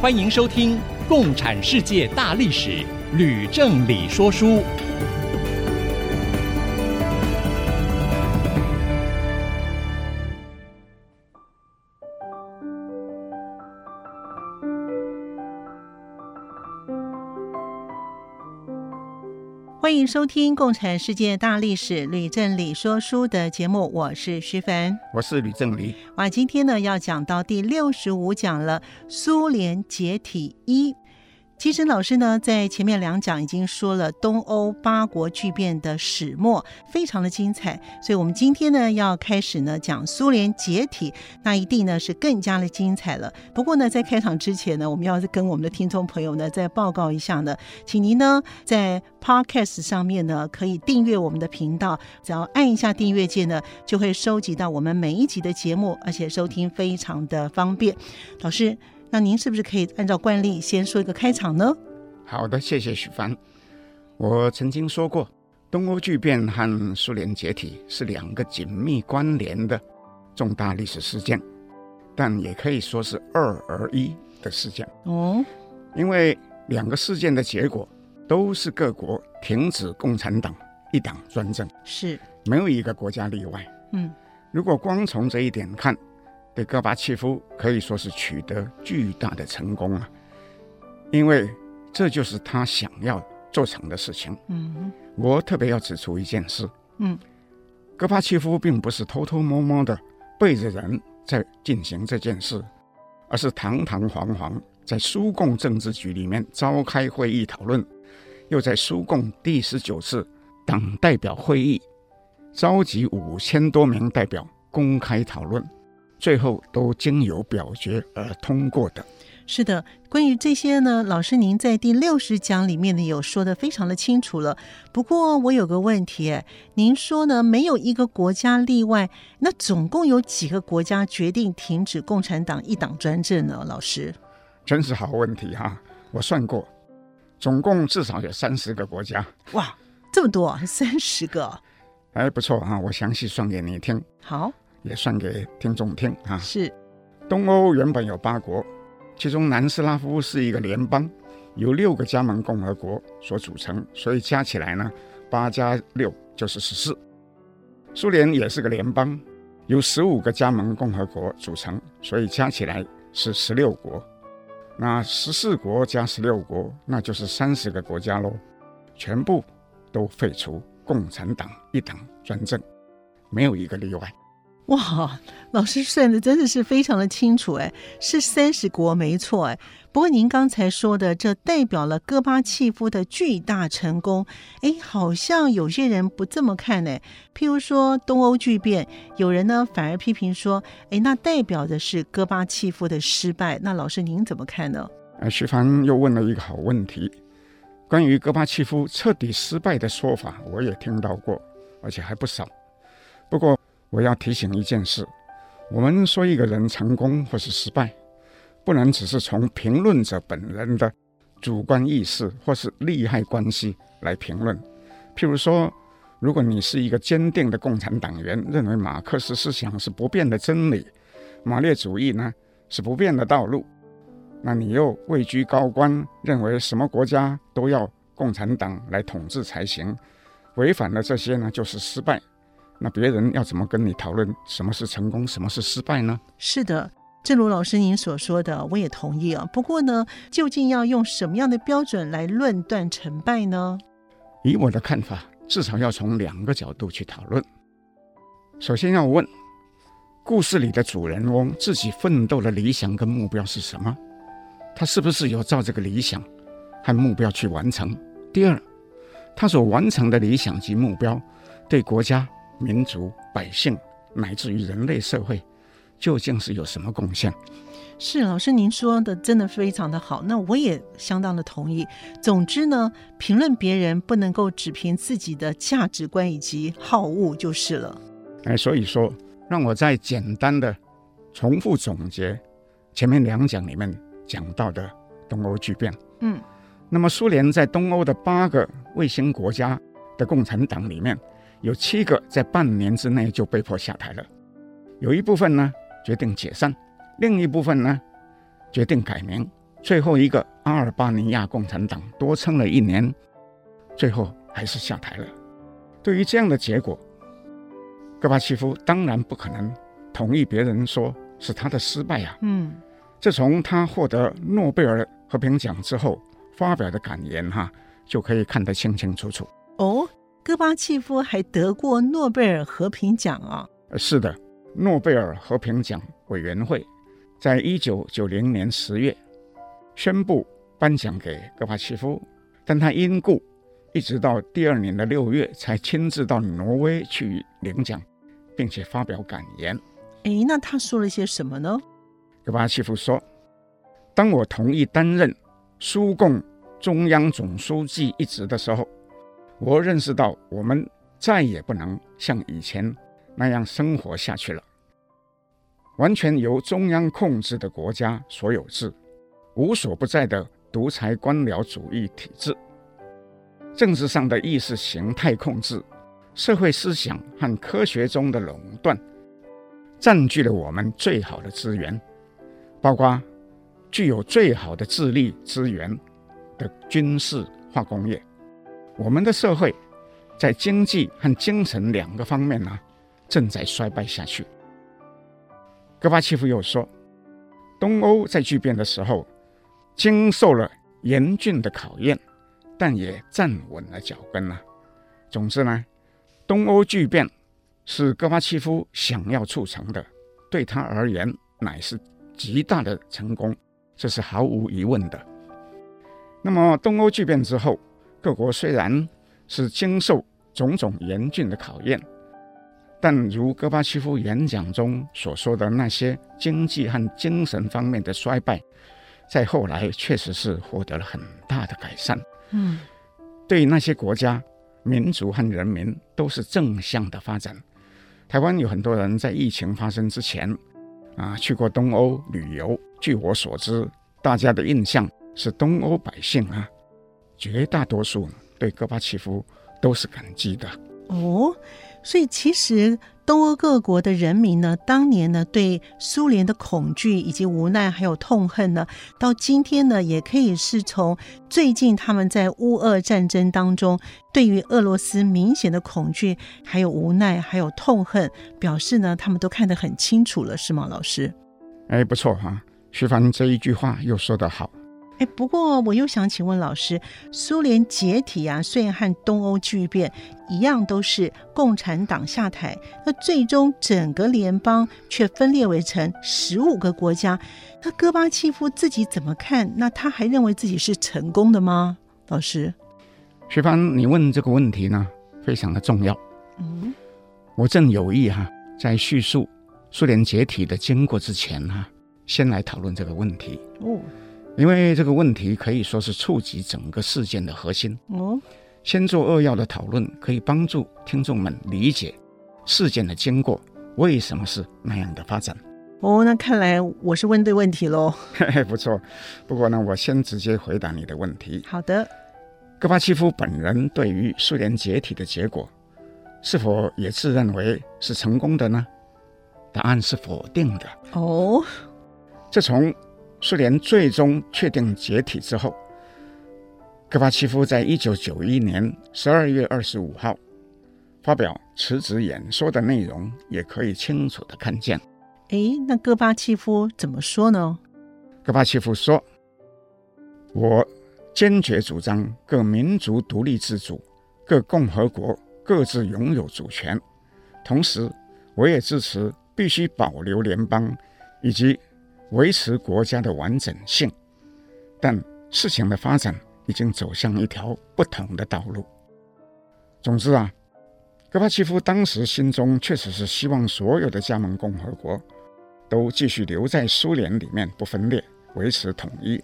欢迎收听《共产世界大历史》，吕正理说书。欢迎收听《共产世界大历史》吕正理说书的节目，我是徐凡，我是吕正理。哇，今天呢要讲到第六十五讲了，苏联解体一。其实老师呢，在前面两讲已经说了东欧八国巨变的始末，非常的精彩。所以，我们今天呢，要开始呢讲苏联解体，那一定呢是更加的精彩了。不过呢，在开场之前呢，我们要跟我们的听众朋友呢再报告一下呢，请您呢在 Podcast 上面呢可以订阅我们的频道，只要按一下订阅键呢，就会收集到我们每一集的节目，而且收听非常的方便。老师。那您是不是可以按照惯例先说一个开场呢？好的，谢谢许凡。我曾经说过，东欧巨变和苏联解体是两个紧密关联的重大历史事件，但也可以说是二而一的事件。哦，因为两个事件的结果都是各国停止共产党一党专政，是没有一个国家例外。嗯，如果光从这一点看。对戈巴契夫可以说是取得巨大的成功啊，因为这就是他想要做成的事情。嗯，我特别要指出一件事。嗯，戈巴契夫并不是偷偷摸摸的背着人在进行这件事，而是堂堂皇皇在苏共政治局里面召开会议讨论，又在苏共第十九次党代表会议召集五千多名代表公开讨论。最后都经由表决而通过的。是的，关于这些呢，老师您在第六十讲里面呢有说的非常的清楚了。不过我有个问题，您说呢没有一个国家例外，那总共有几个国家决定停止共产党一党专政呢？老师，真是好问题哈！我算过，总共至少有三十个国家。哇，这么多，三十个，哎，不错啊！我详细算给你听。好。也算给听众听啊。是，东欧原本有八国，其中南斯拉夫是一个联邦，由六个加盟共和国所组成，所以加起来呢，八加六就是十四。苏联也是个联邦，由十五个加盟共和国组成，所以加起来是十六国。那十四国加十六国，那就是三十个国家喽，全部都废除共产党一党专政，没有一个例外。哇，老师算的真的是非常的清楚哎，是三十国没错哎。不过您刚才说的，这代表了戈巴契夫的巨大成功，哎，好像有些人不这么看呢。譬如说东欧剧变，有人呢反而批评说，哎，那代表的是戈巴契夫的失败。那老师您怎么看呢？呃，徐帆又问了一个好问题，关于戈巴契夫彻底失败的说法，我也听到过，而且还不少。不过。我要提醒一件事：我们说一个人成功或是失败，不能只是从评论者本人的主观意识或是利害关系来评论。譬如说，如果你是一个坚定的共产党员，认为马克思思想是不变的真理，马列主义呢是不变的道路，那你又位居高官，认为什么国家都要共产党来统治才行，违反了这些呢，就是失败。那别人要怎么跟你讨论什么是成功，什么是失败呢？是的，正如老师您所说的，我也同意啊。不过呢，究竟要用什么样的标准来论断成败呢？以我的看法，至少要从两个角度去讨论。首先要问，故事里的主人翁自己奋斗的理想跟目标是什么？他是不是有照这个理想和目标去完成？第二，他所完成的理想及目标对国家。民族、百姓乃至于人类社会，究竟是有什么贡献？是老师，您说的真的非常的好，那我也相当的同意。总之呢，评论别人不能够只凭自己的价值观以及好恶就是了。哎，所以说，让我再简单的重复总结前面两讲里面讲到的东欧巨变。嗯，那么苏联在东欧的八个卫星国家的共产党里面，有七个在半年之内就被迫下台了，有一部分呢决定解散，另一部分呢决定改名，最后一个阿尔巴尼亚共产党多撑了一年，最后还是下台了。对于这样的结果，戈巴契夫当然不可能同意别人说是他的失败呀。嗯，这从他获得诺贝尔和平奖之后发表的感言哈就可以看得清清楚楚。哦。戈巴契夫还得过诺贝尔和平奖啊！是的，诺贝尔和平奖委员会在一九九零年十月宣布颁奖给戈巴契夫，但他因故一直到第二年的六月才亲自到挪威去领奖，并且发表感言。哎，那他说了些什么呢？戈巴契夫说：“当我同意担任苏共中央总书记一职的时候。”我认识到，我们再也不能像以前那样生活下去了。完全由中央控制的国家所有制，无所不在的独裁官僚主义体制，政治上的意识形态控制，社会思想和科学中的垄断，占据了我们最好的资源，包括具有最好的智力资源的军事化工业。我们的社会在经济和精神两个方面呢，正在衰败下去。戈巴契夫又说，东欧在剧变的时候经受了严峻的考验，但也站稳了脚跟了。总之呢，东欧剧变是戈巴契夫想要促成的，对他而言乃是极大的成功，这是毫无疑问的。那么，东欧剧变之后。各国虽然是经受种种严峻的考验，但如戈巴契夫演讲中所说的那些经济和精神方面的衰败，在后来确实是获得了很大的改善。嗯，对那些国家、民族和人民都是正向的发展。台湾有很多人在疫情发生之前啊去过东欧旅游，据我所知，大家的印象是东欧百姓啊。绝大多数对戈巴契夫都是感激的哦，所以其实东欧各国的人民呢，当年呢对苏联的恐惧以及无奈还有痛恨呢，到今天呢也可以是从最近他们在乌俄战争当中对于俄罗斯明显的恐惧，还有无奈，还有痛恨，表示呢他们都看得很清楚了，是吗，老师？哎，不错哈，徐凡这一句话又说得好。哎，不过我又想请问老师，苏联解体啊，虽然和东欧剧变一样，都是共产党下台，那最终整个联邦却分裂为成十五个国家。那戈巴契夫自己怎么看？那他还认为自己是成功的吗？老师，徐帆，你问这个问题呢，非常的重要。嗯，我正有意哈、啊，在叙述苏联解体的经过之前哈、啊，先来讨论这个问题。哦。因为这个问题可以说是触及整个事件的核心。哦，先做扼要的讨论，可以帮助听众们理解事件的经过，为什么是那样的发展。哦，那看来我是问对问题喽。不错。不过呢，我先直接回答你的问题。好的。戈巴契夫本人对于苏联解体的结果，是否也自认为是成功的呢？答案是否定的。哦，这从。苏联最终确定解体之后，戈巴契夫在一九九一年十二月二十五号发表辞职演说的内容，也可以清楚的看见。哎，那戈巴契夫怎么说呢？戈巴契夫说：“我坚决主张各民族独立自主，各共和国各自拥有主权。同时，我也支持必须保留联邦以及。”维持国家的完整性，但事情的发展已经走向一条不同的道路。总之啊，戈巴契夫当时心中确实是希望所有的加盟共和国都继续留在苏联里面不分裂，维持统一，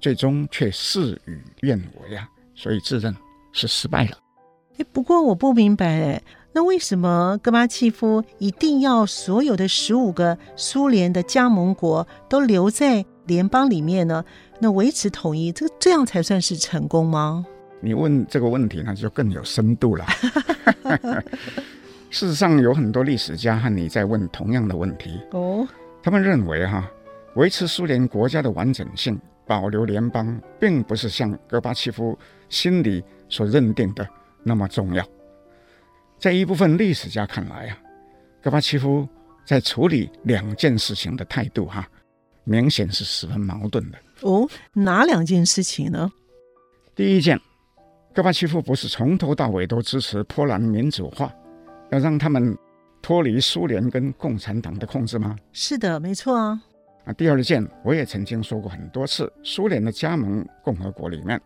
最终却事与愿违啊，所以自认是失败了。哎，不过我不明白，那为什么戈巴契夫一定要所有的十五个苏联的加盟国都留在联邦里面呢？那维持统一，这这样才算是成功吗？你问这个问题，那就更有深度了。事实上，有很多历史家和你在问同样的问题哦。他们认为，哈，维持苏联国家的完整性，保留联邦，并不是像戈巴契夫心里所认定的那么重要。在一部分历史家看来啊，戈巴契夫在处理两件事情的态度，哈，明显是十分矛盾的。哦，哪两件事情呢？第一件，戈巴契夫不是从头到尾都支持波兰民主化。要让他们脱离苏联跟共产党的控制吗？是的，没错啊。啊，第二件，我也曾经说过很多次，苏联的加盟共和国里面，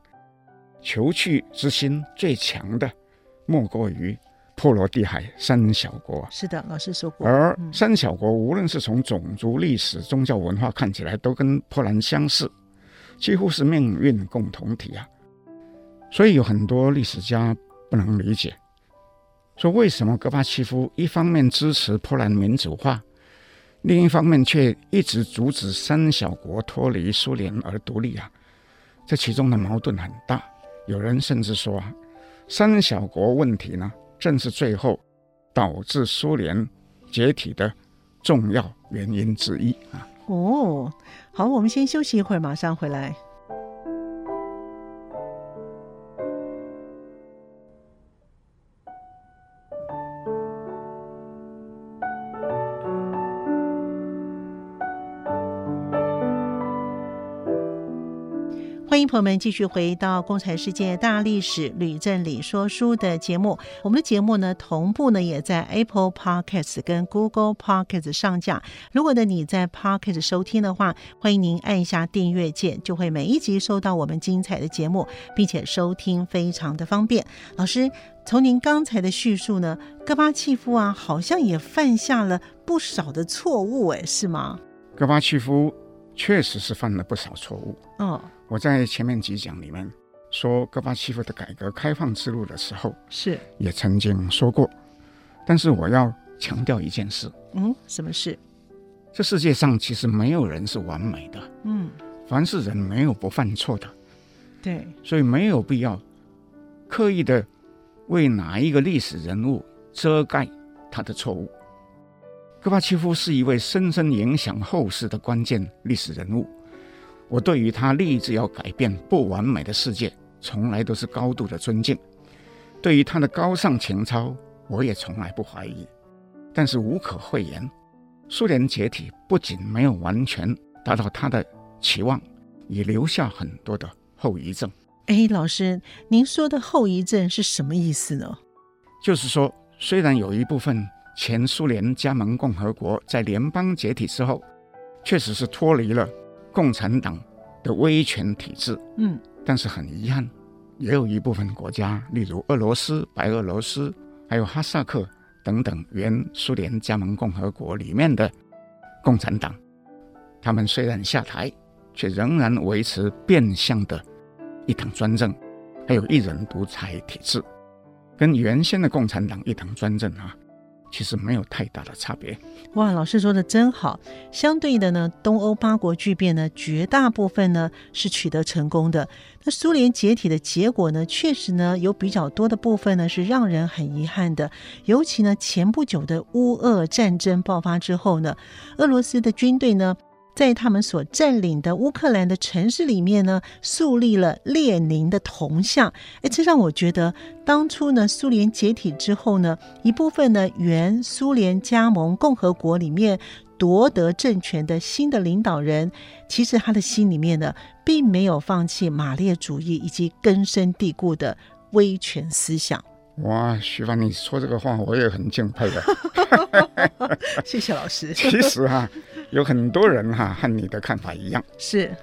求去之心最强的，莫过于波罗的海三小国。是的，老师说过。而三小国无论是从种族、历史、宗教、文化看起来，都跟波兰相似，几乎是命运共同体啊。所以有很多历史家不能理解。说为什么戈巴契夫一方面支持波兰民主化，另一方面却一直阻止三小国脱离苏联而独立啊？这其中的矛盾很大。有人甚至说啊，三小国问题呢，正是最后导致苏联解体的重要原因之一啊。哦，好，我们先休息一会儿，马上回来。迎朋友们继续回到《共产世界大历史吕正理说书》的节目。我们的节目呢，同步呢也在 Apple Podcasts 跟 Google Podcasts 上架。如果呢你在 Podcast 收听的话，欢迎您按下订阅键，就会每一集收到我们精彩的节目，并且收听非常的方便。老师，从您刚才的叙述呢，戈巴契夫啊，好像也犯下了不少的错误，哎，是吗？戈巴契夫确实是犯了不少错误。哦。我在前面几讲里面说戈巴契夫的改革开放之路的时候，是也曾经说过，但是我要强调一件事，嗯，什么事？这世界上其实没有人是完美的，嗯，凡是人没有不犯错的，对，所以没有必要刻意的为哪一个历史人物遮盖他的错误。戈巴契夫是一位深深影响后世的关键历史人物。我对于他立志要改变不完美的世界，从来都是高度的尊敬。对于他的高尚情操，我也从来不怀疑。但是无可讳言，苏联解体不仅没有完全达到他的期望，也留下很多的后遗症。哎，老师，您说的后遗症是什么意思呢？就是说，虽然有一部分前苏联加盟共和国在联邦解体之后，确实是脱离了。共产党的威权体制，嗯，但是很遗憾，也有一部分国家，例如俄罗斯、白俄罗斯，还有哈萨克等等原苏联加盟共和国里面的共产党，他们虽然下台，却仍然维持变相的一党专政，还有一人独裁体制，跟原先的共产党一党专政啊。其实没有太大的差别。哇，老师说的真好。相对的呢，东欧八国巨变呢，绝大部分呢是取得成功的。那苏联解体的结果呢，确实呢有比较多的部分呢是让人很遗憾的。尤其呢，前不久的乌俄战争爆发之后呢，俄罗斯的军队呢。在他们所占领的乌克兰的城市里面呢，树立了列宁的铜像。哎，这让我觉得，当初呢，苏联解体之后呢，一部分呢，原苏联加盟共和国里面夺得政权的新的领导人，其实他的心里面呢，并没有放弃马列主义以及根深蒂固的威权思想。哇，徐凡，你说这个话，我也很敬佩的。谢谢老师。其实哈、啊，有很多人哈、啊、和你的看法一样，是。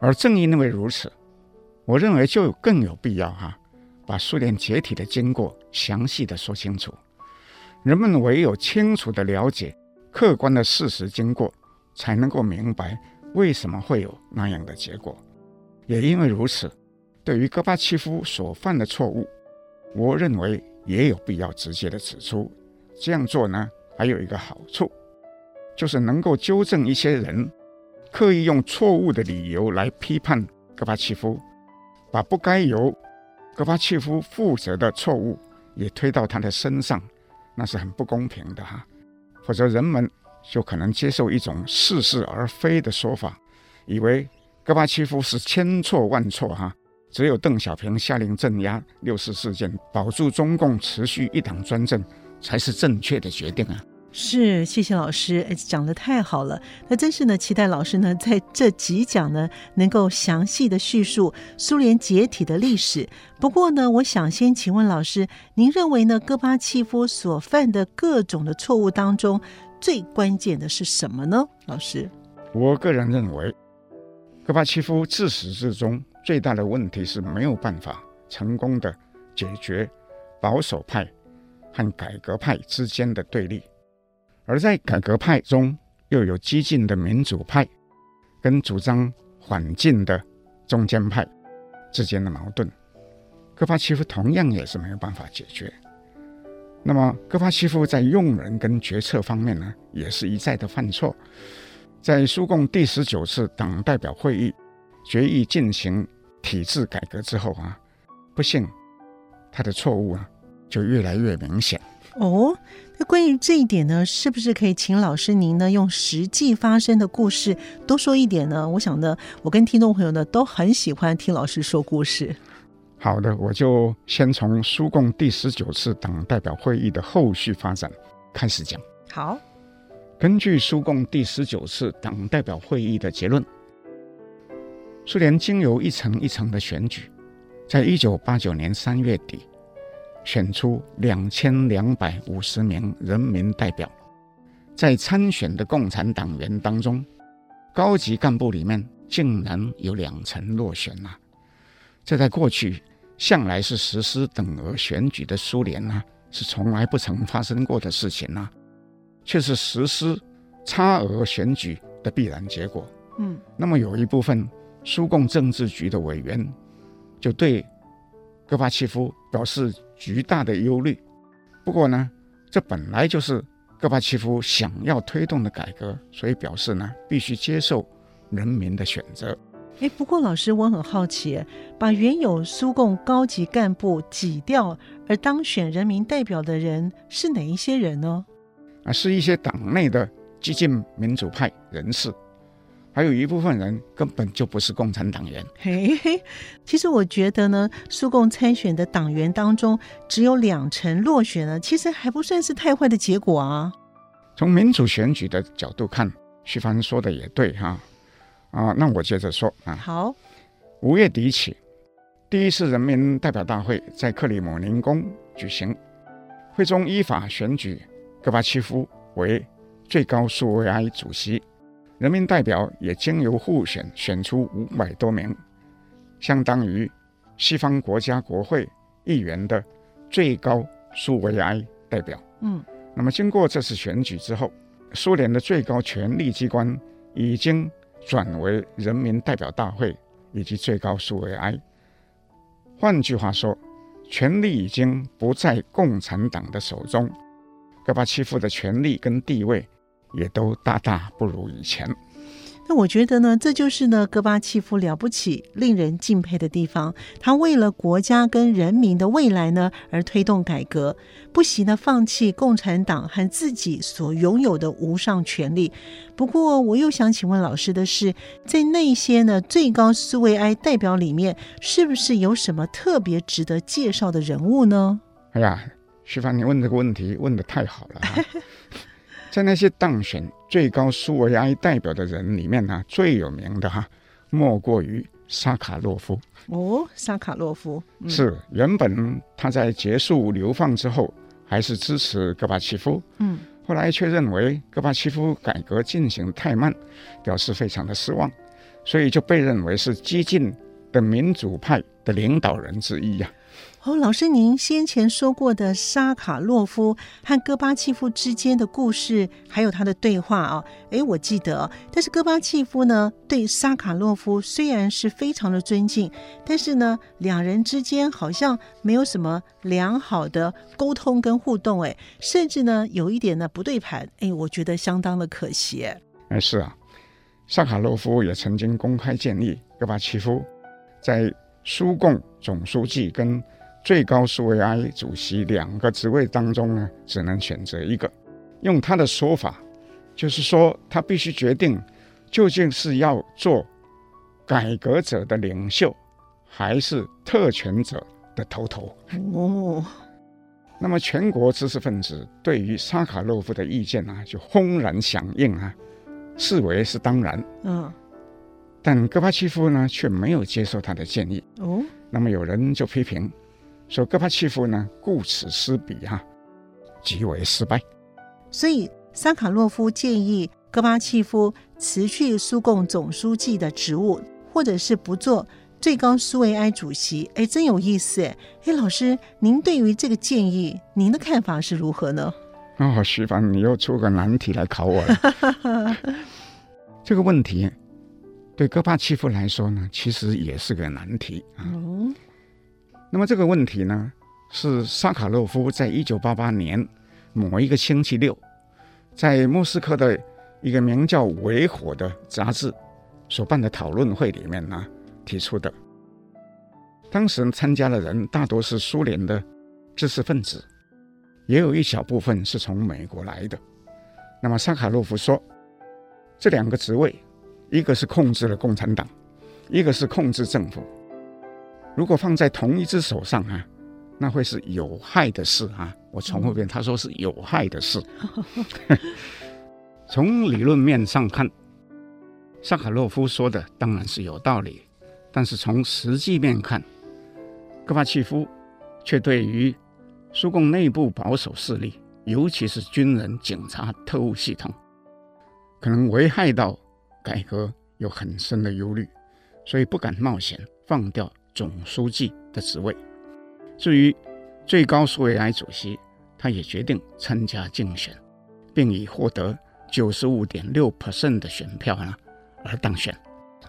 而正因为如此，我认为就更有必要哈、啊，把苏联解体的经过详细的说清楚。人们唯有清楚的了解客观的事实经过，才能够明白为什么会有那样的结果。也因为如此，对于戈巴契夫所犯的错误，我认为也有必要直接的指出。这样做呢，还有一个好处，就是能够纠正一些人刻意用错误的理由来批判戈巴契夫，把不该由戈巴契夫负责的错误也推到他的身上，那是很不公平的哈。否则人们就可能接受一种似是而非的说法，以为戈巴契夫是千错万错哈，只有邓小平下令镇压六四事件，保住中共持续一党专政，才是正确的决定啊。是，谢谢老师，哎，讲得太好了。那真是呢，期待老师呢在这几讲呢能够详细的叙述苏联解体的历史。不过呢，我想先请问老师，您认为呢，戈巴契夫所犯的各种的错误当中，最关键的是什么呢？老师，我个人认为，戈巴契夫自始至终最大的问题是没有办法成功的解决保守派和改革派之间的对立。而在改革派中，又有激进的民主派跟主张缓进的中间派之间的矛盾，戈巴契夫同样也是没有办法解决。那么，戈巴契夫在用人跟决策方面呢，也是一再的犯错。在苏共第十九次党代表会议决议进行体制改革之后啊，不幸他的错误啊就越来越明显。哦，那关于这一点呢，是不是可以请老师您呢用实际发生的故事多说一点呢？我想呢，我跟听众朋友呢都很喜欢听老师说故事。好的，我就先从苏共第十九次党代表会议的后续发展开始讲。好，根据苏共第十九次党代表会议的结论，苏联经由一层一层的选举，在一九八九年三月底。选出两千两百五十名人民代表，在参选的共产党员当中，高级干部里面竟然有两成落选呐！这在过去向来是实施等额选举的苏联呐，是从来不曾发生过的事情呐，却是实施差额选举的必然结果。嗯，那么有一部分苏共政治局的委员就对戈巴契夫表示。巨大的忧虑。不过呢，这本来就是戈巴契夫想要推动的改革，所以表示呢，必须接受人民的选择。哎，不过老师，我很好奇，把原有苏共高级干部挤掉而当选人民代表的人是哪一些人呢？啊，是一些党内的激进民主派人士。还有一部分人根本就不是共产党员。嘿嘿，其实我觉得呢，苏共参选的党员当中只有两成落选了，其实还不算是太坏的结果啊。从民主选举的角度看，徐帆说的也对哈。啊，那我接着说啊。好，五月底起，第一次人民代表大会在克里姆林宫举行，会中依法选举戈巴契夫为最高苏维埃主席。人民代表也经由互选选出五百多名，相当于西方国家国会议员的最高苏维埃代表。嗯，那么经过这次选举之后，苏联的最高权力机关已经转为人民代表大会以及最高苏维埃。换句话说，权力已经不在共产党的手中，戈巴契夫的权力跟地位。也都大大不如以前。那我觉得呢，这就是呢，戈巴契夫了不起、令人敬佩的地方。他为了国家跟人民的未来呢，而推动改革，不惜呢放弃共产党和自己所拥有的无上权力。不过，我又想请问老师的是，在那些呢最高苏维埃代表里面，是不是有什么特别值得介绍的人物呢？哎呀，徐凡，你问这个问题问的太好了啊。在那些当选最高苏维埃代表的人里面呢，最有名的哈，莫过于沙卡洛夫。哦，沙卡洛夫、嗯、是原本他在结束流放之后，还是支持戈巴契夫。嗯，后来却认为戈巴契夫改革进行太慢，表示非常的失望，所以就被认为是激进的民主派的领导人之一呀、啊。哦，老师，您先前说过的沙卡洛夫和戈巴契夫之间的故事，还有他的对话啊，诶，我记得。但是戈巴契夫呢，对沙卡洛夫虽然是非常的尊敬，但是呢，两人之间好像没有什么良好的沟通跟互动，诶，甚至呢，有一点呢不对盘，诶，我觉得相当的可惜。哎，是啊，沙卡洛夫也曾经公开建议戈巴契夫在苏共总书记跟最高苏维埃主席两个职位当中呢，只能选择一个。用他的说法，就是说他必须决定，究竟是要做改革者的领袖，还是特权者的头头。哦。那么全国知识分子对于沙卡洛夫的意见啊，就轰然响应啊，视为是当然。嗯。但戈巴契夫呢，却没有接受他的建议。哦。那么有人就批评。说戈巴契夫呢，顾此失彼哈、啊，极为失败。所以萨卡洛夫建议戈巴契夫辞去苏共总书记的职务，或者是不做最高苏维埃主席。哎，真有意思哎！哎，老师，您对于这个建议，您的看法是如何呢？哦，徐凡，你又出个难题来考我了。这个问题对戈巴契夫来说呢，其实也是个难题啊。嗯那么这个问题呢，是沙卡洛夫在一九八八年某一个星期六，在莫斯科的一个名叫《维火》的杂志所办的讨论会里面呢提出的。当时参加的人大多是苏联的知识分子，也有一小部分是从美国来的。那么沙卡洛夫说，这两个职位，一个是控制了共产党，一个是控制政府。如果放在同一只手上啊，那会是有害的事啊！我重复一遍，他说是有害的事。从理论面上看，萨卡洛夫说的当然是有道理，但是从实际面看，戈巴契夫却对于苏共内部保守势力，尤其是军人、警察、特务系统，可能危害到改革有很深的忧虑，所以不敢冒险放掉。总书记的职位。至于最高苏维埃主席，他也决定参加竞选，并以获得九十五点六 percent 的选票呢而当选。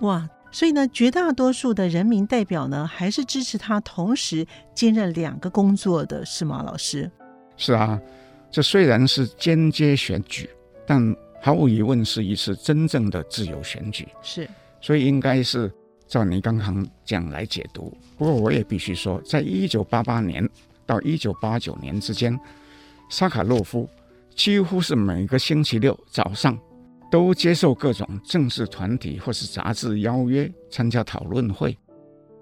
哇！所以呢，绝大多数的人民代表呢，还是支持他同时兼任两个工作的，是吗，老师？是啊，这虽然是间接选举，但毫无疑问是一次真正的自由选举。是，所以应该是。照你刚刚讲来解读，不过我也必须说，在一九八八年到一九八九年之间，萨卡洛夫几乎是每个星期六早上都接受各种政治团体或是杂志邀约参加讨论会，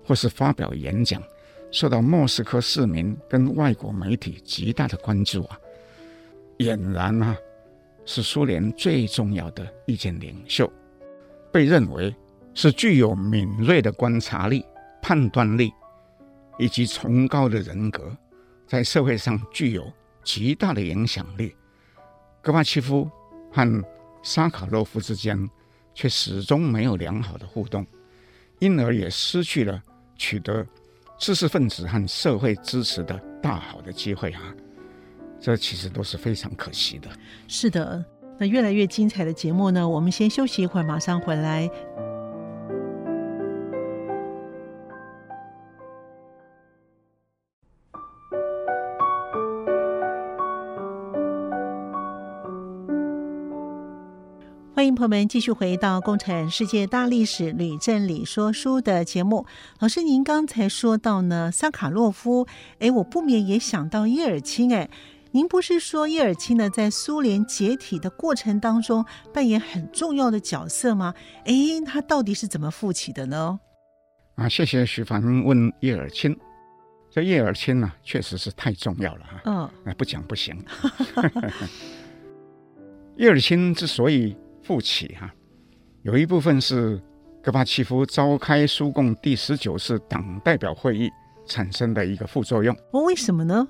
或是发表演讲，受到莫斯科市民跟外国媒体极大的关注啊，俨然啊是苏联最重要的意见领袖，被认为。是具有敏锐的观察力、判断力以及崇高的人格，在社会上具有极大的影响力。戈巴契夫和萨卡洛夫之间却始终没有良好的互动，因而也失去了取得知识分子和社会支持的大好的机会啊！这其实都是非常可惜的。是的，那越来越精彩的节目呢，我们先休息一会儿，马上回来。欢迎朋友们继续回到《共产世界大历史吕振理说书》的节目。老师，您刚才说到呢，萨卡洛夫，哎，我不免也想到叶尔钦。哎，您不是说叶尔钦呢，在苏联解体的过程当中扮演很重要的角色吗？哎，他到底是怎么复起的呢？啊，谢谢徐凡问叶尔钦。这叶尔钦呢，确实是太重要了哈。嗯，那不讲不行。叶尔钦之所以复起哈，有一部分是戈巴契夫召开苏共第十九次党代表会议产生的一个副作用。哦，为什么呢？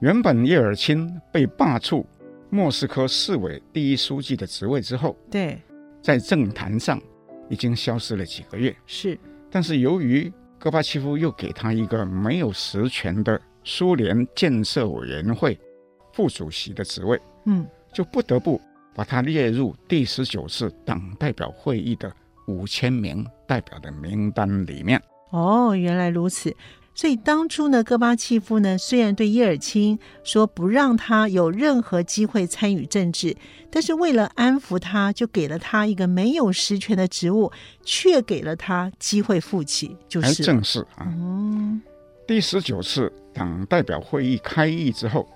原本叶尔钦被罢黜莫斯科市委第一书记的职位之后，对，在政坛上已经消失了几个月。是，但是由于戈巴契夫又给他一个没有实权的苏联建设委员会副主席的职位，嗯，就不得不把他列入第十九次党代表会议的五千名代表的名单里面。哦，原来如此。所以当初呢，戈巴契夫呢，虽然对叶尔钦说不让他有任何机会参与政治，但是为了安抚他，就给了他一个没有实权的职务，却给了他机会复起，就是正是啊。嗯，第十九次党代表会议开议之后，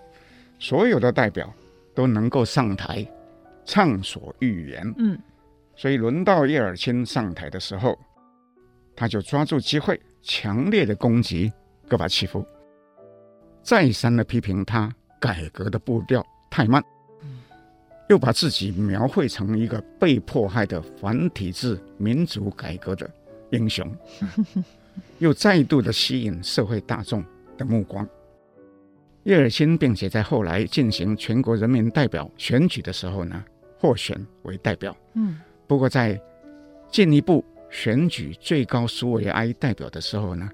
所有的代表都能够上台畅所欲言。嗯，所以轮到叶尔钦上台的时候，他就抓住机会。强烈的攻击戈巴契夫，再三的批评他改革的步调太慢，又把自己描绘成一个被迫害的反体制民主改革的英雄，又再度的吸引社会大众的目光。叶尔钦并且在后来进行全国人民代表选举的时候呢，获选为代表。嗯，不过在进一步。选举最高苏维埃代表的时候呢，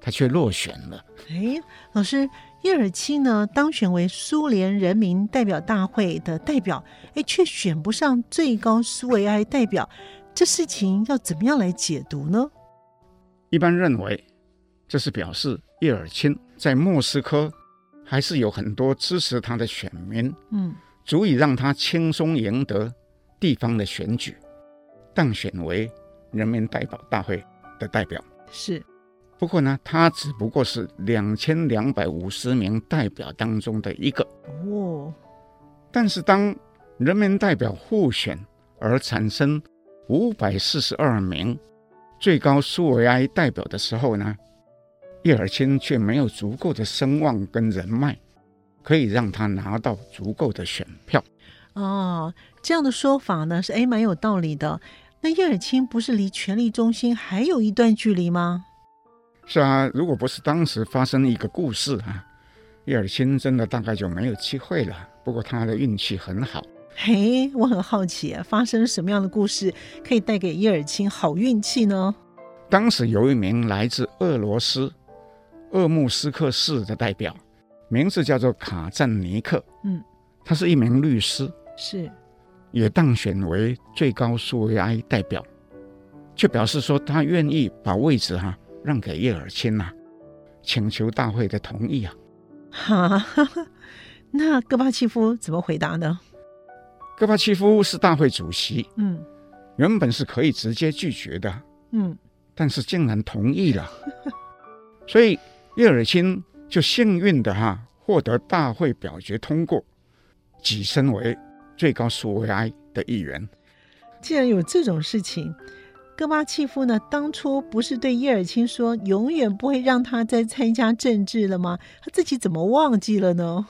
他却落选了。哎，老师，叶尔钦呢当选为苏联人民代表大会的代表，哎，却选不上最高苏维埃代表，这事情要怎么样来解读呢？一般认为，这是表示叶尔钦在莫斯科还是有很多支持他的选民，嗯，足以让他轻松赢得地方的选举，当选为。人民代表大会的代表是，不过呢，他只不过是两千两百五十名代表当中的一个哦。但是当人民代表互选而产生五百四十二名最高苏维埃代表的时候呢，叶尔钦却没有足够的声望跟人脉，可以让他拿到足够的选票。哦，这样的说法呢，是诶，蛮有道理的。那叶尔钦不是离权力中心还有一段距离吗？是啊，如果不是当时发生一个故事啊，叶尔钦真的大概就没有机会了。不过他的运气很好。嘿，我很好奇，发生什么样的故事可以带给叶尔钦好运气呢？当时有一名来自俄罗斯鄂木斯克市的代表，名字叫做卡赞尼克。嗯，他是一名律师。是。也当选为最高苏维埃代表，却表示说他愿意把位置哈、啊、让给叶尔钦呐，请求大会的同意啊。哈，那戈巴契夫怎么回答呢？戈巴契夫是大会主席，嗯，原本是可以直接拒绝的，嗯，但是竟然同意了，所以叶尔钦就幸运的哈、啊、获得大会表决通过，跻身为。最高苏维埃的一员，既然有这种事情，戈巴契夫呢，当初不是对叶尔钦说永远不会让他再参加政治了吗？他自己怎么忘记了呢？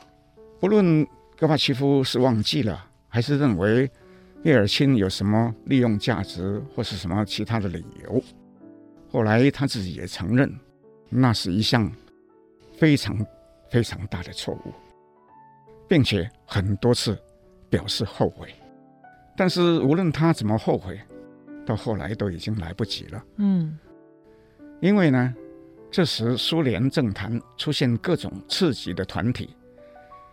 不论戈巴契夫是忘记了，还是认为叶尔钦有什么利用价值或是什么其他的理由，后来他自己也承认，那是一项非常非常大的错误，并且很多次。表示后悔，但是无论他怎么后悔，到后来都已经来不及了。嗯，因为呢，这时苏联政坛出现各种刺激的团体，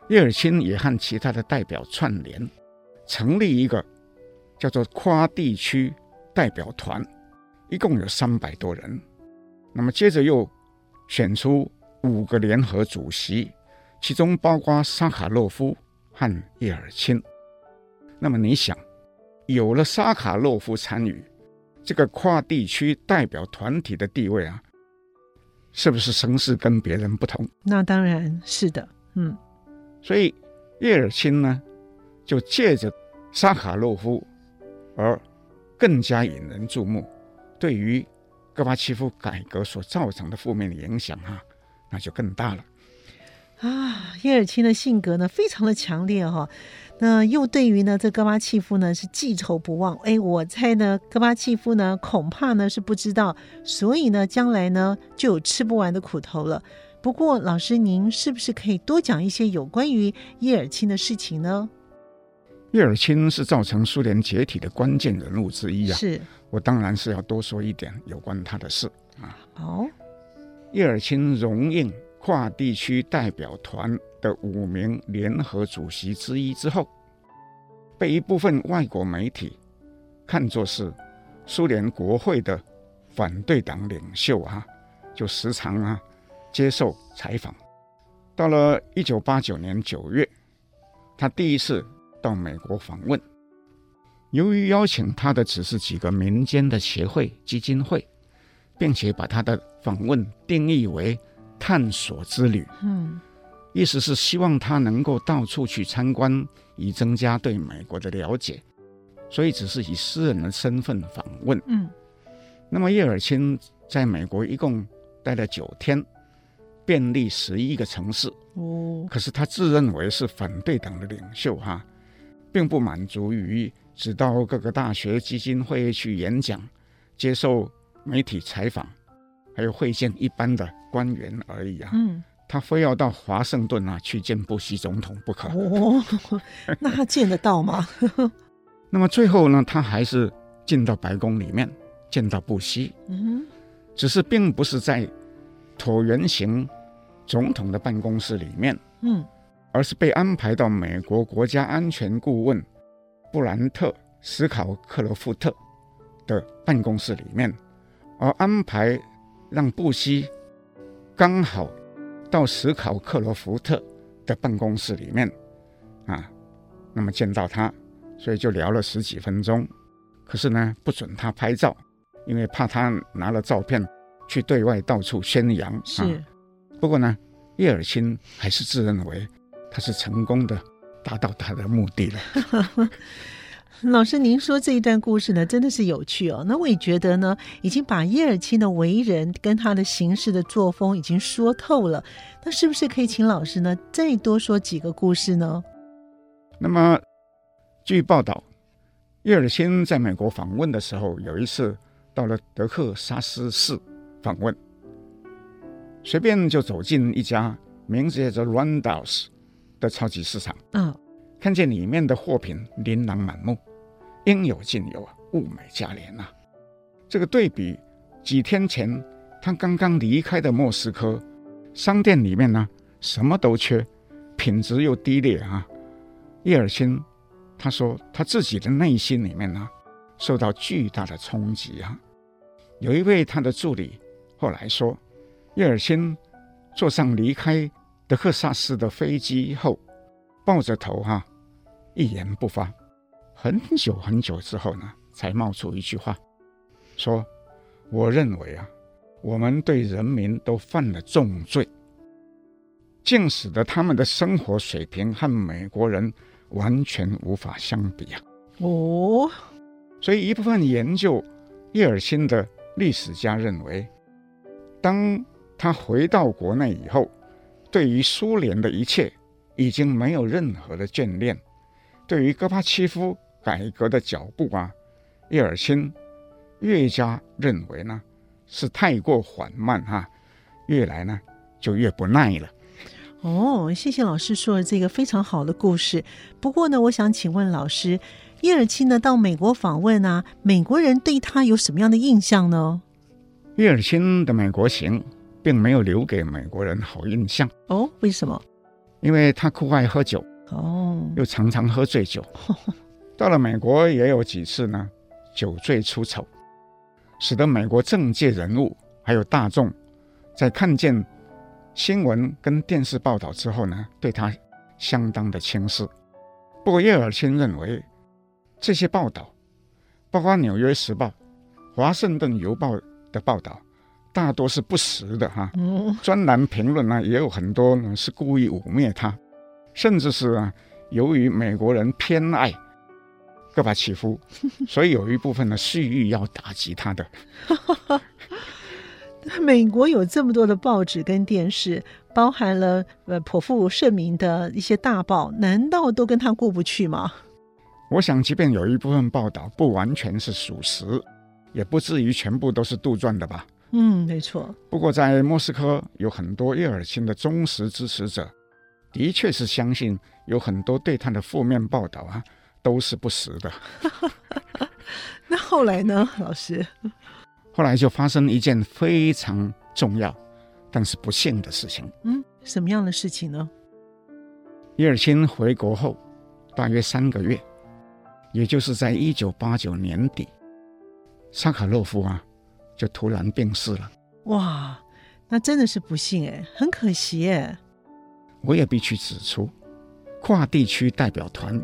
叶尔钦也和其他的代表串联，成立一个叫做跨地区代表团，一共有三百多人。那么接着又选出五个联合主席，其中包括沙卡洛夫和叶尔钦。那么你想，有了沙卡洛夫参与这个跨地区代表团体的地位啊，是不是声势跟别人不同？那当然是的，嗯。所以叶尔钦呢，就借着沙卡洛夫而更加引人注目，对于戈巴契夫改革所造成的负面的影响啊，那就更大了。啊，叶尔钦的性格呢，非常的强烈哈、哦。那又对于呢，这戈巴契夫呢是记仇不忘。哎，我猜呢，戈巴契夫呢恐怕呢是不知道，所以呢，将来呢就有吃不完的苦头了。不过，老师您是不是可以多讲一些有关于叶尔钦的事情呢？叶尔钦是造成苏联解体的关键人物之一啊。是，我当然是要多说一点有关他的事啊。好，叶尔钦荣膺跨地区代表团的五名联合主席之一之后，被一部分外国媒体看作是苏联国会的反对党领袖啊，就时常啊接受采访。到了一九八九年九月，他第一次到美国访问。由于邀请他的只是几个民间的协会、基金会，并且把他的访问定义为探索之旅，嗯，意思是希望他能够到处去参观，以增加对美国的了解，所以只是以私人的身份访问，嗯。那么叶尔钦在美国一共待了九天，遍历十一个城市，哦，可是他自认为是反对党的领袖哈，并不满足于。只到各个大学基金会去演讲，接受媒体采访，还有会见一般的官员而已啊。嗯，他非要到华盛顿啊去见布希总统不可。哦，那他见得到吗？那么最后呢，他还是进到白宫里面见到布希。嗯，只是并不是在椭圆形总统的办公室里面。嗯，而是被安排到美国国家安全顾问。布兰特·史考克罗夫特的办公室里面，而安排让布希刚好到史考克罗福特的办公室里面啊，那么见到他，所以就聊了十几分钟。可是呢，不准他拍照，因为怕他拿了照片去对外到处宣扬。是。啊，不过呢，叶尔钦还是自认为他是成功的。达到他的目的了。老师，您说这一段故事呢，真的是有趣哦。那我也觉得呢，已经把叶尔钦的为人跟他的行事的作风已经说透了。那是不是可以请老师呢，再多说几个故事呢？那么，据报道，叶尔钦在美国访问的时候，有一次到了德克萨斯市访问，随便就走进一家名字叫做 Randall's 的超级市场，嗯，看见里面的货品琳琅满目，应有尽有啊，物美价廉呐。这个对比几天前他刚刚离开的莫斯科，商店里面呢什么都缺，品质又低劣啊。叶尔钦他说他自己的内心里面呢受到巨大的冲击啊。有一位他的助理后来说，叶尔钦坐上离开。德克萨斯的飞机后，抱着头哈，一言不发。很久很久之后呢，才冒出一句话，说：“我认为啊，我们对人民都犯了重罪，竟使得他们的生活水平和美国人完全无法相比啊。”哦，所以一部分研究叶尔钦的历史家认为，当他回到国内以后。对于苏联的一切已经没有任何的眷恋，对于戈巴契夫改革的脚步啊，叶尔钦越加认为呢是太过缓慢哈、啊，越来呢就越不耐了。哦，谢谢老师说的这个非常好的故事。不过呢，我想请问老师，叶尔钦呢到美国访问啊，美国人对他有什么样的印象呢？叶尔钦的美国行。并没有留给美国人好印象哦？为什么？因为他酷爱喝酒哦，又常常喝醉酒。到了美国也有几次呢，酒醉出丑，使得美国政界人物还有大众在看见新闻跟电视报道之后呢，对他相当的轻视。不过叶尔钦认为这些报道，包括《纽约时报》、《华盛顿邮报》的报道。大多是不实的哈，专栏评论呢也有很多呢是故意污蔑他，甚至是啊，由于美国人偏爱戈巴契夫，所以有一部分呢蓄意要打击他的。美国有这么多的报纸跟电视，包含了呃颇负盛名的一些大报，难道都跟他过不去吗？我想，即便有一部分报道不完全是属实，也不至于全部都是杜撰的吧。嗯，没错。不过在莫斯科有很多叶尔钦的忠实支持者，的确是相信有很多对他的负面报道啊，都是不实的。那后来呢，老师？后来就发生一件非常重要，但是不幸的事情。嗯，什么样的事情呢？叶尔钦回国后，大约三个月，也就是在一九八九年底，沙卡洛夫啊，就突然病逝了。哇，那真的是不幸哎，很可惜哎。我也必须指出，跨地区代表团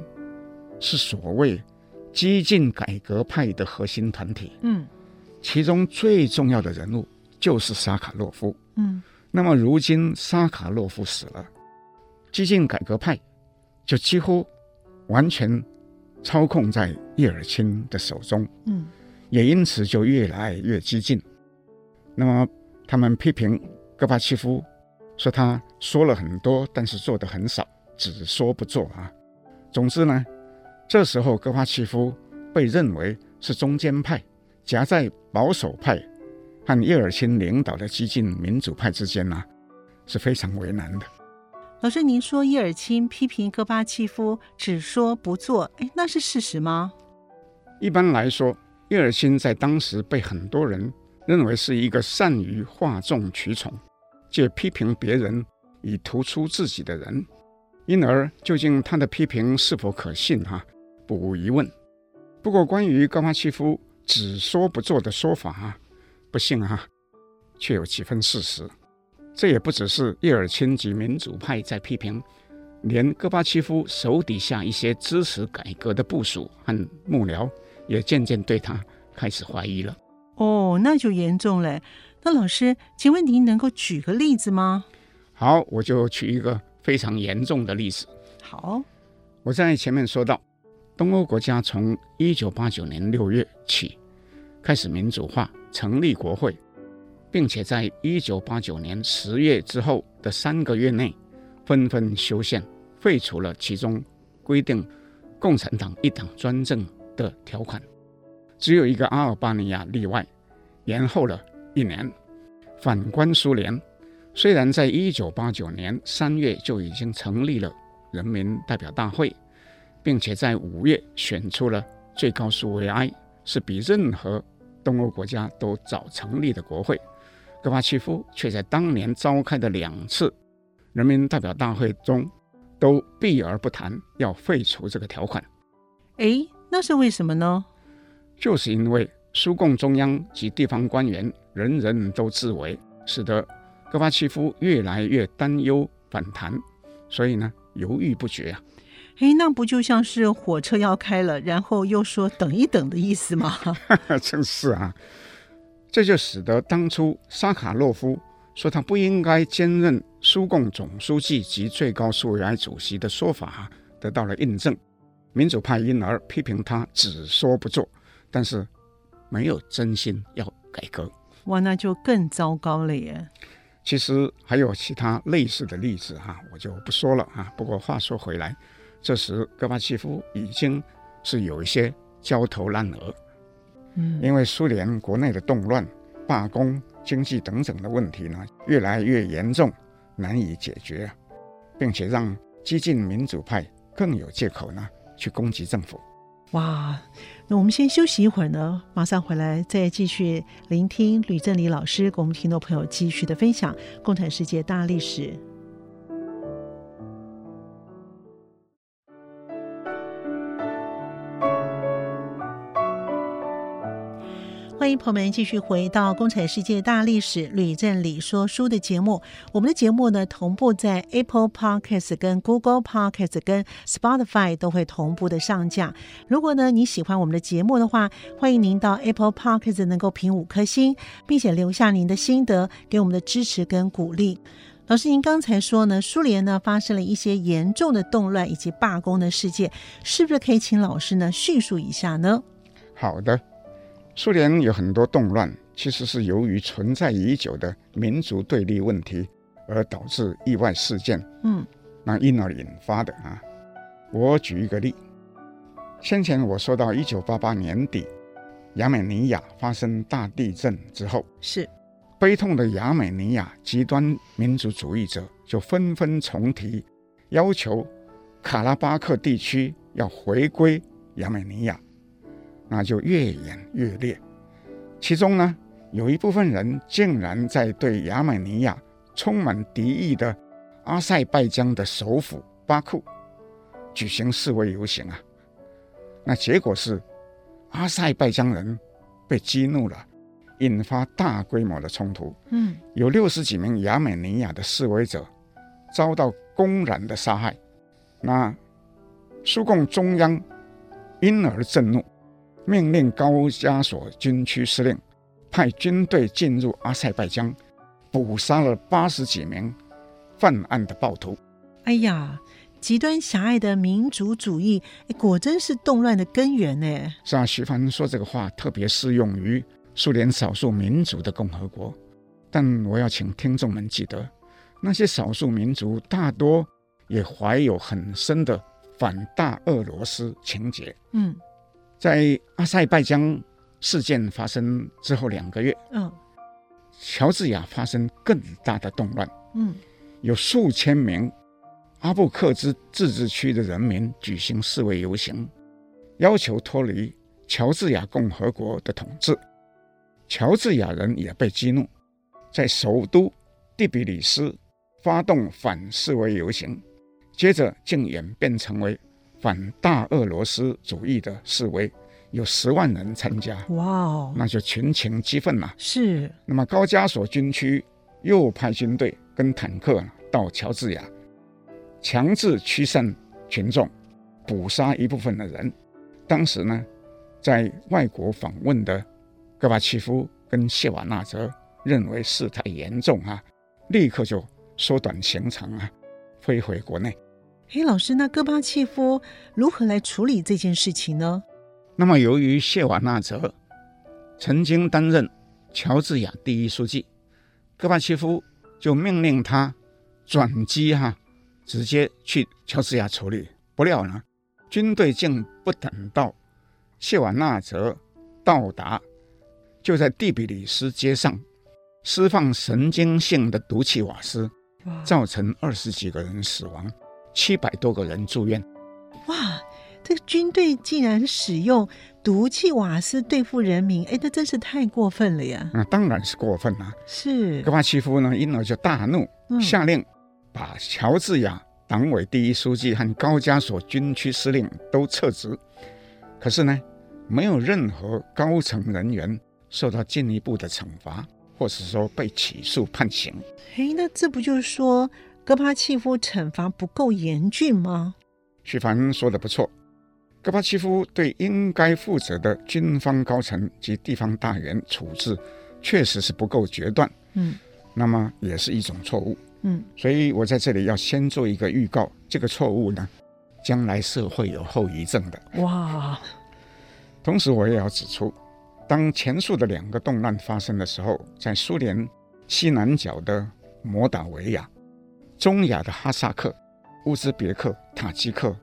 是所谓激进改革派的核心团体。嗯，其中最重要的人物就是沙卡洛夫。嗯，那么如今沙卡洛夫死了。激进改革派就几乎完全操控在叶尔钦的手中，嗯，也因此就越来越激进。那么他们批评戈巴契夫，说他说了很多，但是做的很少，只说不做啊。总之呢，这时候戈巴契夫被认为是中间派，夹在保守派和叶尔钦领导的激进民主派之间呢，是非常为难的。老师，您说叶尔钦批评戈巴契夫只说不做，哎，那是事实吗？一般来说，叶尔钦在当时被很多人认为是一个善于哗众取宠、借批评别人以突出自己的人，因而究竟他的批评是否可信，哈，不无疑问。不过，关于戈巴契夫只说不做的说法，哈，不幸啊，却有几分事实。这也不只是叶尔钦及民主派在批评，连戈巴契夫手底下一些支持改革的部署和幕僚，也渐渐对他开始怀疑了。哦，那就严重了。那老师，请问您能够举个例子吗？好，我就举一个非常严重的例子。好，我在前面说到，东欧国家从一九八九年六月起开始民主化，成立国会。并且在一九八九年十月之后的三个月内，纷纷修宪，废除了其中规定共产党一党专政的条款。只有一个阿尔巴尼亚例外，延后了一年。反观苏联，虽然在一九八九年三月就已经成立了人民代表大会，并且在五月选出了最高苏维埃，是比任何东欧国家都早成立的国会。戈巴契夫却在当年召开的两次人民代表大会中，都避而不谈要废除这个条款。哎，那是为什么呢？就是因为苏共中央及地方官员人人都自为，使得戈巴契夫越来越担忧反弹，所以呢犹豫不决啊。哎，那不就像是火车要开了，然后又说等一等的意思吗？真是啊。这就使得当初沙卡洛夫说他不应该兼任苏共总书记及最高苏维埃主席的说法得到了印证。民主派因而批评他只说不做，但是没有真心要改革。哇，那就更糟糕了耶！其实还有其他类似的例子哈，我就不说了啊。不过话说回来，这时戈巴契夫已经是有一些焦头烂额。嗯因为苏联国内的动乱、罢工、经济等等的问题呢，越来越严重，难以解决，并且让激进民主派更有借口呢去攻击政府。哇，那我们先休息一会儿呢，马上回来再继续聆听吕振礼老师跟我们听众朋友继续的分享《共产世界大历史》。欢迎朋友们继续回到《共产世界大历史》吕正理说书的节目。我们的节目呢，同步在 Apple Podcast、跟 Google Podcast、跟 Spotify 都会同步的上架。如果呢你喜欢我们的节目的话，欢迎您到 Apple Podcast 能够评五颗星，并且留下您的心得，给我们的支持跟鼓励。老师，您刚才说呢，苏联呢发生了一些严重的动乱以及罢工的事件，是不是可以请老师呢叙述一下呢？好的。苏联有很多动乱，其实是由于存在已久的民族对立问题而导致意外事件，嗯，那因而引发的啊。我举一个例，先前我说到一九八八年底，亚美尼亚发生大地震之后，是悲痛的亚美尼亚极端民族主义者就纷纷重提，要求卡拉巴克地区要回归亚美尼亚。那就越演越烈，其中呢，有一部分人竟然在对亚美尼亚充满敌意的阿塞拜疆的首府巴库举行示威游行啊。那结果是阿塞拜疆人被激怒了，引发大规模的冲突。嗯，有六十几名亚美尼亚的示威者遭到公然的杀害。那苏共中央因而震怒，命令高加索军区司令派军队进入阿塞拜疆，捕杀了八十几名犯案的暴徒。哎呀，极端狭隘的民族主义，果真是动乱的根源呢。是啊，徐帆说这个话特别适用于苏联少数民族的共和国，但我要请听众们记得，那些少数民族大多也怀有很深的反大俄罗斯情结。嗯，在阿塞拜疆事件发生之后两个月，嗯，乔治亚发生更大的动乱。嗯，有数千名阿布克兹自治区的人民举行示威游行，要求脱离乔治亚共和国的统治。乔治亚人也被激怒，在首都第比里斯发动反示威游行，接着竟演变成为反大俄罗斯主义的示威，有十万人参加。哇哦，那就群情激愤了。是。那么高加索军区又派军队跟坦克到乔治亚，强制驱散群众，捕杀一部分的人。当时呢，在外国访问的。戈巴契夫跟谢瓦纳泽认为事态严重啊，立刻就缩短行程啊，飞回国内。嘿，老师，那戈巴契夫如何来处理这件事情呢？那么，由于谢瓦纳泽曾经担任乔治亚第一书记，戈巴契夫就命令他转机哈、啊，直接去乔治亚处理。不料呢，军队竟不等到谢瓦纳泽到达。就在蒂比里斯街上释放神经性的毒气瓦斯，造成二十几个人死亡，七百多个人住院。哇，这个军队竟然使用毒气瓦斯对付人民，哎，那真是太过分了呀！那、嗯、当然是过分了、啊。是戈巴契夫呢，因而就大怒，嗯、下令把乔治亚党委第一书记和高加索军区司令都撤职。可是呢，没有任何高层人员。受到进一步的惩罚，或是说被起诉判刑。诶，那这不就是说戈巴契夫惩罚不够严峻吗？徐凡说的不错，戈巴契夫对应该负责的军方高层及地方大员处置，确实是不够决断。嗯，那么也是一种错误。嗯，所以我在这里要先做一个预告，这个错误呢，将来是会有后遗症的。哇！同时我也要指出。当前述的两个动乱发生的时候，在苏联西南角的摩达维亚、中亚的哈萨克、乌兹别克、塔吉克，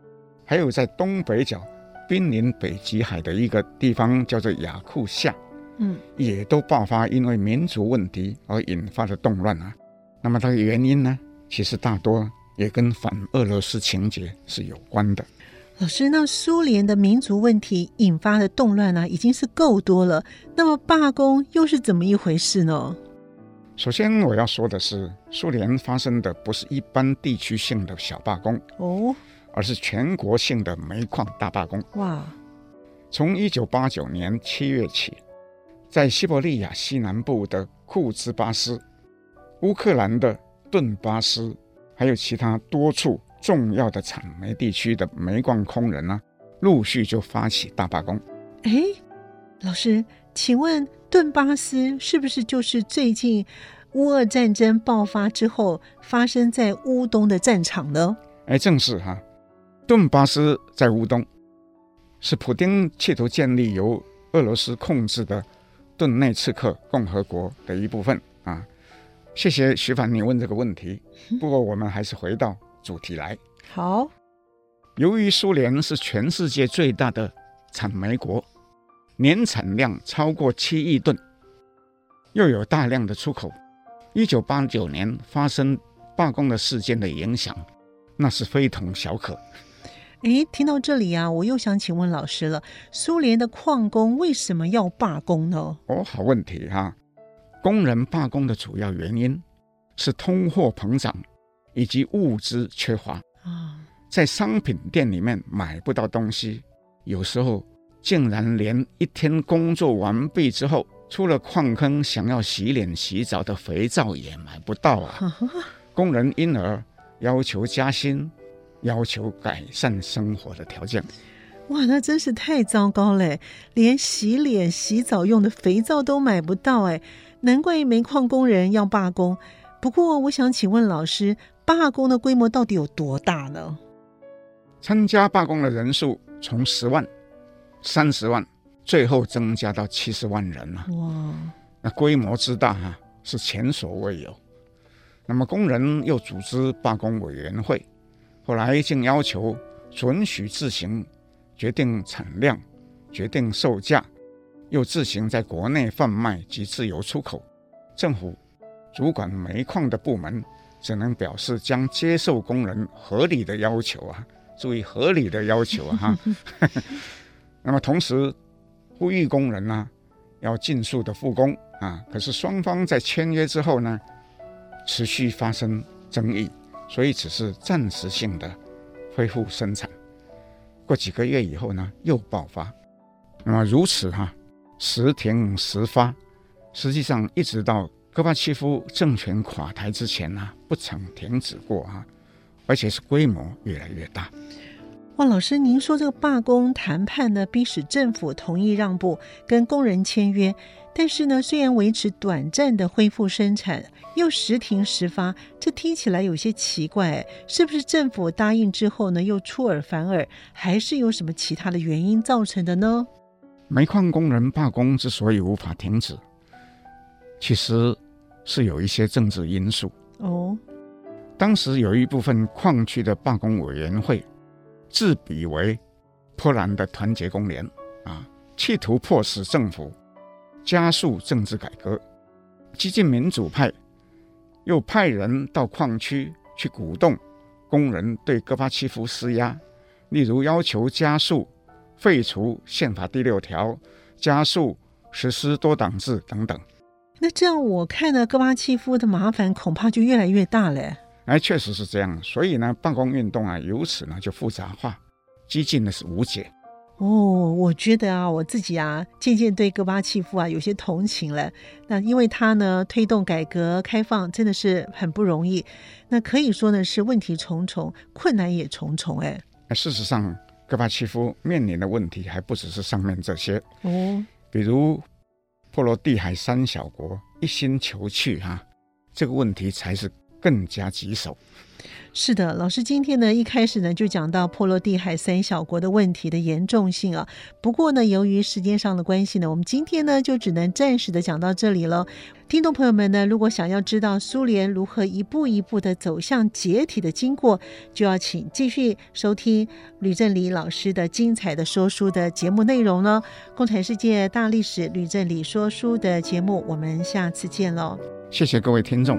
还有在东北角濒临北极海的一个地方叫做雅库夏，嗯，也都爆发因为民族问题而引发的动乱啊。那么它的原因呢，其实大多也跟反俄罗斯情节是有关的。老师，那苏联的民族问题引发的动乱呢、啊，已经是够多了。那么罢工又是怎么一回事呢？首先我要说的是，苏联发生的不是一般地区性的小罢工哦，而是全国性的煤矿大罢工。哇！从一九八九年七月起，在西伯利亚西南部的库兹巴斯、乌克兰的顿巴斯，还有其他多处。重要的产煤地区的煤矿工人呢，陆续就发起大罢工。哎，老师，请问顿巴斯是不是就是最近乌俄战争爆发之后发生在乌东的战场呢？哎，正是哈，顿巴斯在乌东，是普丁企图建立由俄罗斯控制的顿内茨克共和国的一部分啊。谢谢徐凡，你问这个问题。不过我们还是回到。主题来好，由于苏联是全世界最大的产煤国，年产量超过七亿吨，又有大量的出口，一九八九年发生罢工的事件的影响，那是非同小可。诶，听到这里啊，我又想请问老师了：苏联的矿工为什么要罢工呢？哦，好问题哈、啊！工人罢工的主要原因是通货膨胀以及物资缺乏啊，在商品店里面买不到东西，有时候竟然连一天工作完毕之后，出了矿坑想要洗脸洗澡的肥皂也买不到啊！工人因而要求加薪，要求改善生活的条件。哇，那真是太糟糕了，连洗脸洗澡用的肥皂都买不到哎，难怪煤矿工人要罢工。不过，我想请问老师，罢工的规模到底有多大呢？参加罢工的人数从十万、三十万，最后增加到七十万人了。哇，那规模之大哈，是前所未有。那么工人又组织罢工委员会，后来竟要求准许自行。决定产量，决定售价，又自行在国内贩卖及自由出口。政府主管煤矿的部门只能表示将接受工人合理的要求啊，注意合理的要求啊哈。那么同时呼吁工人呢、要尽速的复工啊。可是双方在签约之后呢，持续发生争议，所以只是暂时性的恢复生产。过几个月以后呢，又爆发。那么如此哈、时停时发，实际上一直到戈巴契夫政权垮台之前呢、不曾停止过啊，而且是规模越来越大。哇，老师，您说这个罢工谈判呢，逼使政府同意让步，跟工人签约。但是呢，虽然维持短暂的恢复生产，又时停时发，这听起来有些奇怪，是不是政府答应之后呢，又出尔反尔，还是有什么其他的原因造成的呢？煤矿工人罢工之所以无法停止，其实是有一些政治因素哦。当时有一部分矿区的罢工委员会自比为波兰的团结工联啊，企图迫使政府。加速政治改革，激进民主派又派人到矿区去鼓动工人对戈巴契夫施压，例如要求加速废除宪法第六条，加速实施多党制等等。那这样我看呢，戈巴契夫的麻烦恐怕就越来越大了。哎，确实是这样。所以呢，罢工运动啊，由此呢就复杂化，激进的是无解。哦，我觉得啊，我自己啊，渐渐对戈巴契夫啊有些同情了。那因为他呢，推动改革开放真的是很不容易。那可以说呢，是问题重重，困难也重重。哎，事实上，戈巴契夫面临的问题还不只是上面这些哦，比如波罗的海三小国一心求去哈、啊，这个问题才是更加棘手。是的，老师今天呢一开始呢就讲到波罗的海三小国的问题的严重性啊。不过呢，由于时间上的关系呢，我们今天呢就只能暂时的讲到这里了。听众朋友们呢，如果想要知道苏联如何一步一步的走向解体的经过，就要请继续收听吕振理老师的精彩的说书的节目内容了。共产世界大历史吕振理说书的节目，我们下次见喽。谢谢各位听众，